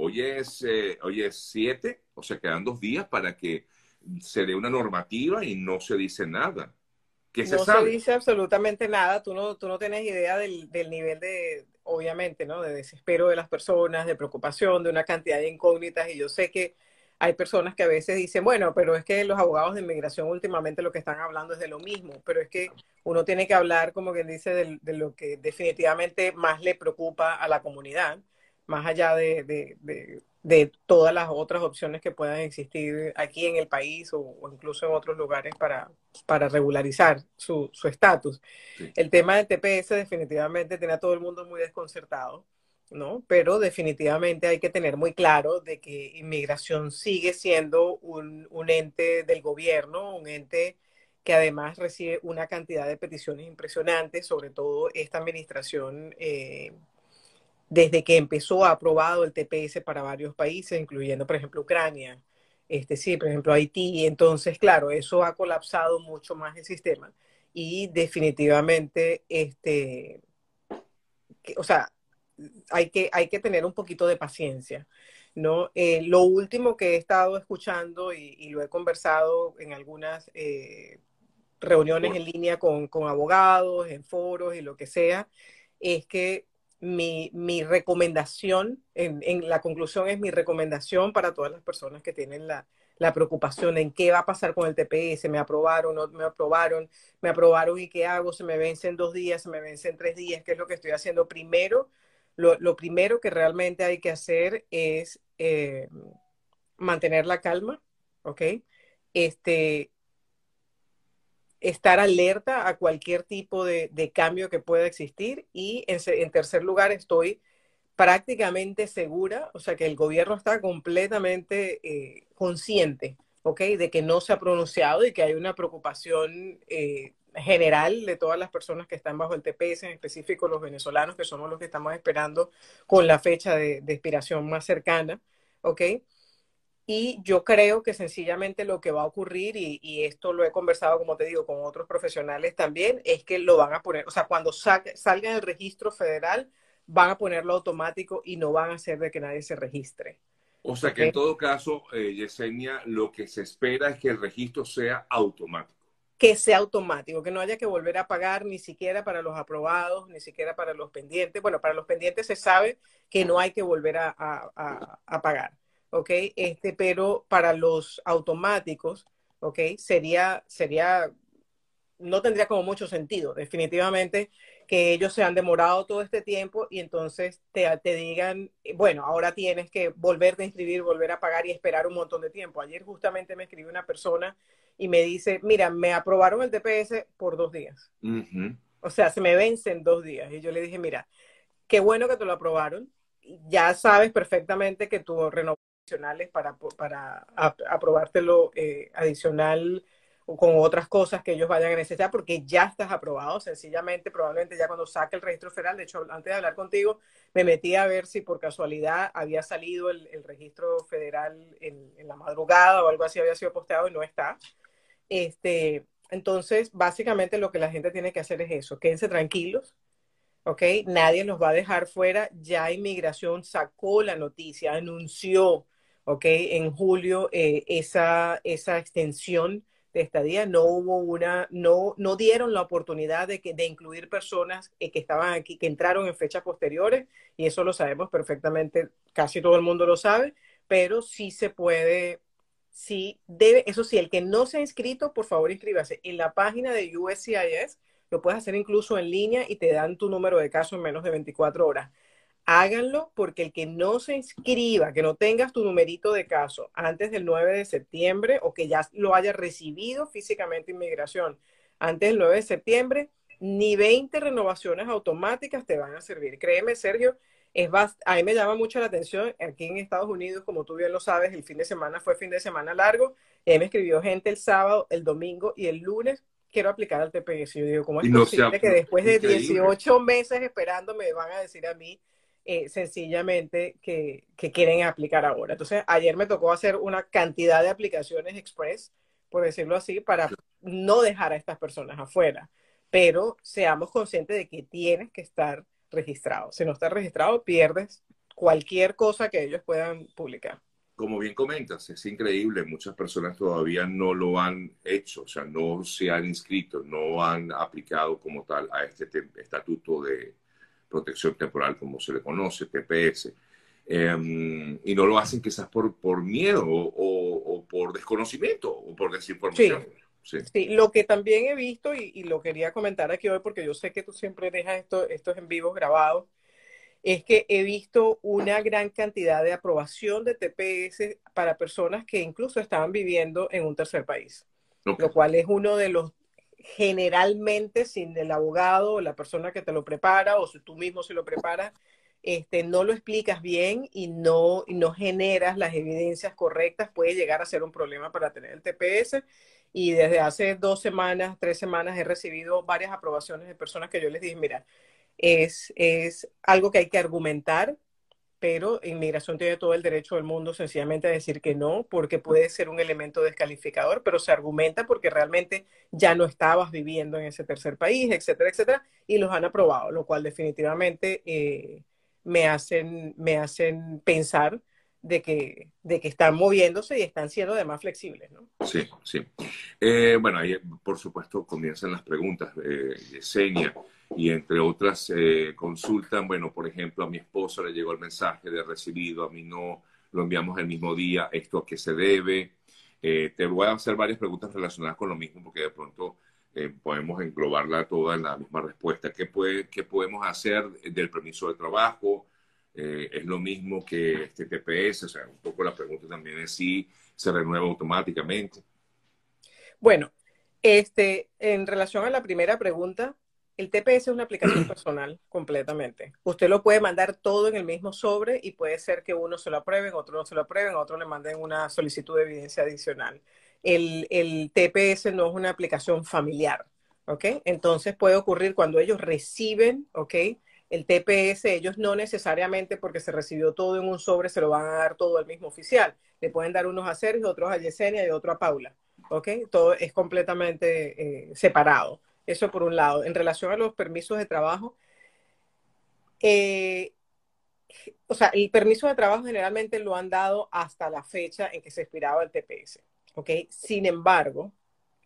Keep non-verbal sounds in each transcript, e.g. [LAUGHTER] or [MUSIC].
Hoy es, eh, hoy es 7, o sea, quedan dos días para que se dé una normativa y no se dice nada. ¿Qué se no sabe? se dice absolutamente nada, tú no, tú no tienes idea del, del nivel de, obviamente, ¿no? De desespero de las personas, de preocupación, de una cantidad de incógnitas, y yo sé que hay personas que a veces dicen, bueno, pero es que los abogados de inmigración últimamente lo que están hablando es de lo mismo, pero es que uno tiene que hablar, como quien dice, de, de lo que definitivamente más le preocupa a la comunidad, más allá de, de, de, de todas las otras opciones que puedan existir aquí en el país o, o incluso en otros lugares para, para regularizar su estatus. Sí. El tema del TPS definitivamente tiene a todo el mundo muy desconcertado. ¿no? Pero definitivamente hay que tener muy claro de que inmigración sigue siendo un, un, ente del gobierno, un ente que además recibe una cantidad de peticiones impresionantes, sobre todo esta administración, eh, desde que empezó, ha aprobado el TPS para varios países, incluyendo, por ejemplo, Ucrania, este, sí, por ejemplo, Haití. Entonces, claro, eso ha colapsado mucho más el sistema y definitivamente, este, que, o sea, hay que, hay que tener un poquito de paciencia. ¿no? Eh, lo último que he estado escuchando y, y lo he conversado en algunas eh, reuniones en línea con, con, abogados, en foros y lo que sea, es que mi, mi recomendación, en, en, la conclusión es mi recomendación para todas las personas que tienen la, la preocupación en qué va a pasar con el TPS, me aprobaron, no me aprobaron, me aprobaron y qué hago, se me vence en dos días, se me vence en tres días, qué es lo que estoy haciendo primero lo, lo, primero que realmente hay que hacer es eh, mantener la calma, ¿ok? Este, estar alerta a cualquier tipo de, cambio que pueda existir y en, en, tercer lugar estoy prácticamente segura, o sea que el gobierno está completamente eh, consciente, ¿ok? De que no se ha pronunciado y que hay una preocupación eh, general de todas las personas que están bajo el TPS, en específico los venezolanos, que somos los que estamos esperando con la fecha de, de expiración más cercana, ¿ok? Y yo creo que sencillamente lo que va a ocurrir, y, y, esto lo he conversado, como te digo, con otros profesionales también, es que lo van a poner, o sea, cuando salga, salga el registro federal, van a ponerlo automático y no van a hacer de que nadie se registre. O sea que en todo caso, eh, Yesenia, lo que se espera es que el registro sea automático que sea automático, que no haya que volver a pagar ni siquiera para los aprobados, ni siquiera para los pendientes. Bueno, para los pendientes se sabe que no hay que volver a, a, a pagar, ¿ok? Este, pero para los automáticos, ¿ok? Sería, sería, no tendría como mucho sentido, definitivamente, que ellos se han demorado todo este tiempo y entonces te, te digan, bueno, ahora tienes que volverte a inscribir, volver a pagar y esperar un montón de tiempo. Ayer justamente me escribió una persona y me dice, mira, me aprobaron el TPS por dos días. Uh -huh. O sea, se me vence en dos días. Y yo le dije, mira, qué bueno que te lo aprobaron. Ya sabes perfectamente que tu renovación es para, para aprobártelo eh, adicional con otras cosas que ellos vayan a necesitar, porque ya estás aprobado. Sencillamente, probablemente ya cuando saque el registro federal, de hecho, antes de hablar contigo, me metí a ver si por casualidad había salido el, el registro federal en, en la madrugada o algo así había sido posteado y no está. Este, entonces, básicamente lo que la gente tiene que hacer es eso, quédense tranquilos, ¿ok? Nadie nos va a dejar fuera, ya inmigración sacó la noticia, anunció, ¿ok? En julio eh, esa, esa extensión de estadía, no hubo una, no, no dieron la oportunidad de, que, de incluir personas eh, que estaban aquí, que entraron en fechas posteriores, y eso lo sabemos perfectamente, casi todo el mundo lo sabe, pero sí se puede sí debe, eso sí, el que no se ha inscrito, por favor inscríbase. En la página de USCIS lo puedes hacer incluso en línea y te dan tu número de caso en menos de 24 horas. Háganlo porque el que no se inscriba, que no tengas tu numerito de caso antes del 9 de septiembre o que ya lo haya recibido físicamente inmigración antes del 9 de septiembre, ni 20 renovaciones automáticas te van a servir. Créeme, Sergio, es a mí me llama mucho la atención, aquí en Estados Unidos, como tú bien lo sabes, el fin de semana fue fin de semana largo, y me escribió gente el sábado, el domingo y el lunes, quiero aplicar al TPS. Yo digo, ¿cómo es no posible sea, que después de 18 meses esperando me van a decir a mí eh, sencillamente que, que, quieren aplicar ahora? Entonces, ayer me tocó hacer una cantidad de aplicaciones express, por decirlo así, para no dejar a estas personas afuera, pero seamos conscientes de que tienes que estar registrado. Si no estás registrado, pierdes cualquier cosa que ellos puedan publicar. Como bien comentas, es increíble, muchas personas todavía no lo han hecho, o sea, no se han inscrito, no han aplicado como tal a este estatuto de protección temporal, como se le conoce, TPS. Em, y no lo hacen quizás por, por miedo o, por desconocimiento o por desinformación. Sí. Sí. lo que también he visto y, lo quería comentar aquí hoy porque yo sé que tú siempre dejas esto, estos en vivos grabados, es que he visto una gran cantidad de aprobación de TPS para personas que incluso estaban viviendo en un tercer país, lo cual es uno de los generalmente sin el abogado la persona que te lo prepara o si tú mismo se lo preparas, este, no lo explicas bien y no, y no generas las evidencias correctas, puede llegar a ser un problema para tener el TPS. Y desde hace dos semanas, tres semanas, he recibido varias aprobaciones de personas que yo les dije, mira, es, es algo que hay que argumentar, pero inmigración tiene todo el derecho del mundo sencillamente a decir que no, porque puede ser un elemento descalificador, pero se argumenta porque realmente ya no estabas viviendo en ese tercer país, etcétera, etcétera, y los han aprobado, lo cual definitivamente eh, me, hacen, me hacen pensar de que, de que están moviéndose y están siendo además flexibles, ¿no? Sí, sí. Eh, bueno, ahí por supuesto comienzan las preguntas, eh, Yesenia, y entre otras eh, consultan, bueno, por ejemplo, a mi esposa le llegó el mensaje de recibido, a mí no, lo enviamos el mismo día, ¿esto a qué se debe? Eh, te voy a hacer varias preguntas relacionadas con lo mismo, porque de pronto eh, podemos englobarla toda en la misma respuesta. ¿Qué, puede, ¿Qué podemos hacer del permiso de trabajo? es lo mismo que este TPS, o sea, un poco la pregunta también es si se renueva automáticamente. Bueno, este, en relación a la primera pregunta, el TPS es una aplicación [CLEARS THROAT] personal completamente. Usted lo puede mandar todo en el mismo sobre y puede ser que uno se lo aprueben, otro no se lo aprueben, otro le manden una solicitud de evidencia adicional. El, el TPS no es una aplicación familiar, ¿ok? Entonces puede ocurrir cuando ellos reciben, ¿ok? El TPS, ellos no necesariamente porque se recibió todo en un sobre se lo van a dar todo al mismo oficial. Le pueden dar unos a Sergio, otros a Yesenia y otro a Paula, ¿ok? Todo es completamente eh, separado. Eso por un lado. En relación a los permisos de trabajo, eh, o sea, el permiso de trabajo generalmente lo han dado hasta la fecha en que se expiraba el TPS. ¿ok? Sin embargo,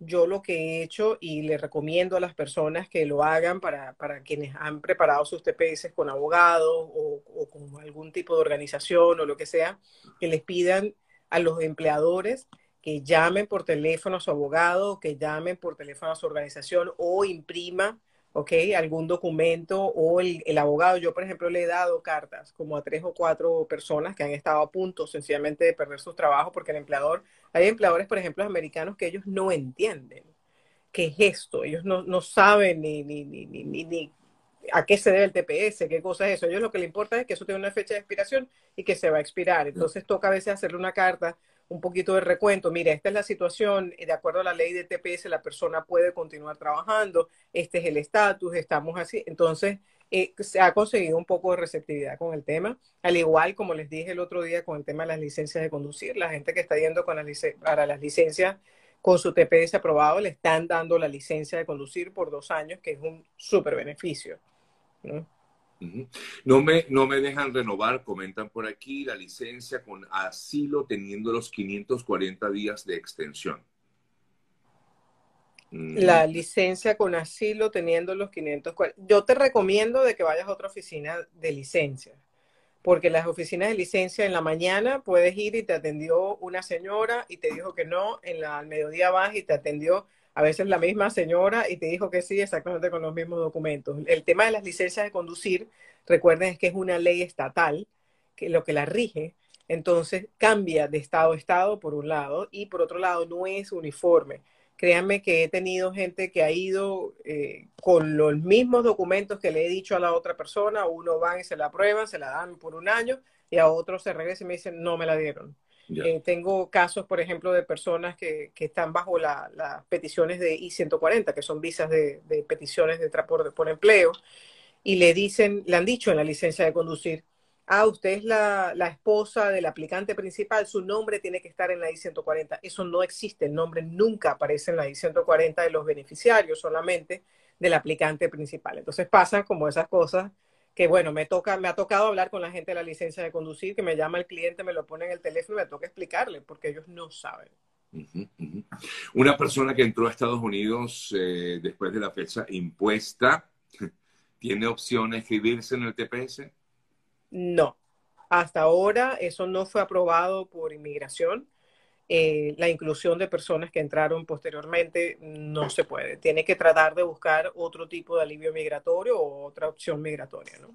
yo lo que he hecho y le recomiendo a las personas que lo hagan para, quienes han preparado sus TPS con abogados o, con algún tipo de organización o lo que sea, que les pidan a los empleadores que llamen por teléfono a su abogado, que llamen por teléfono a su organización o imprima, ¿ok? Algún documento o el, abogado. Yo, por ejemplo, le he dado cartas como a tres o cuatro personas que han estado a punto sencillamente de perder sus trabajos porque el empleador, hay empleadores, por ejemplo, americanos que ellos no entienden qué es esto, ellos no, no saben ni, ni, ni, ni, ni a qué se debe el TPS, qué cosa es eso. A ellos lo que le importa es que eso tiene una fecha de expiración y que se va a expirar. Entonces toca a veces hacerle una carta un poquito de recuento. Mira, esta es la situación, de acuerdo a la ley de TPS, la persona puede continuar trabajando, este es el estatus, estamos así. Entonces, eh, se ha conseguido un poco de receptividad con el tema, al igual como les dije el otro día con el tema de las licencias de conducir, la gente que está yendo con para las licencias con su TPS aprobado le están dando la licencia de conducir por dos años, que es un súper beneficio. No me, no me dejan renovar, comentan por aquí, la licencia con asilo teniendo los 540 días de extensión. La licencia con asilo teniendo los 540. Yo te recomiendo de que vayas a otra oficina de licencia, porque las oficinas de licencia en la mañana puedes ir y te atendió una señora y te dijo que no, en la, al mediodía vas y te atendió a veces la misma señora y te dijo que sí, exactamente con los mismos documentos. El tema de las licencias de conducir, recuerden, es que es una ley estatal, que lo que la rige, entonces cambia de estado a estado por un lado y por otro lado no es uniforme. Créanme que he tenido gente que ha ido eh, con los mismos documentos que le he dicho a la otra persona, uno van y se la aprueban, se la dan por un año y a otro se regresa y me dicen, no me la dieron. Eh, tengo casos, por ejemplo, de personas que, están bajo las peticiones de I-140, que son visas de, peticiones de por, por empleo, y le dicen, le han dicho en la licencia de conducir, ah, usted es la, esposa del aplicante principal, su nombre tiene que estar en la I-140. Eso no existe, el nombre nunca aparece en la I-140 de los beneficiarios, solamente del aplicante principal. Entonces pasan como esas cosas que bueno, me toca, me ha tocado hablar con la gente de la licencia de conducir, que me llama el cliente, me lo pone en el teléfono y me toca explicarle, porque ellos no saben. Una persona que entró a Estados Unidos eh, después de la fecha impuesta, [LAUGHS] ¿tiene opción de inscribirse en el TPS? No, hasta ahora eso no fue aprobado por inmigración. Eh, la inclusión de personas que entraron posteriormente no se puede. Tiene que tratar de buscar otro tipo de alivio migratorio o otra opción migratoria, ¿no?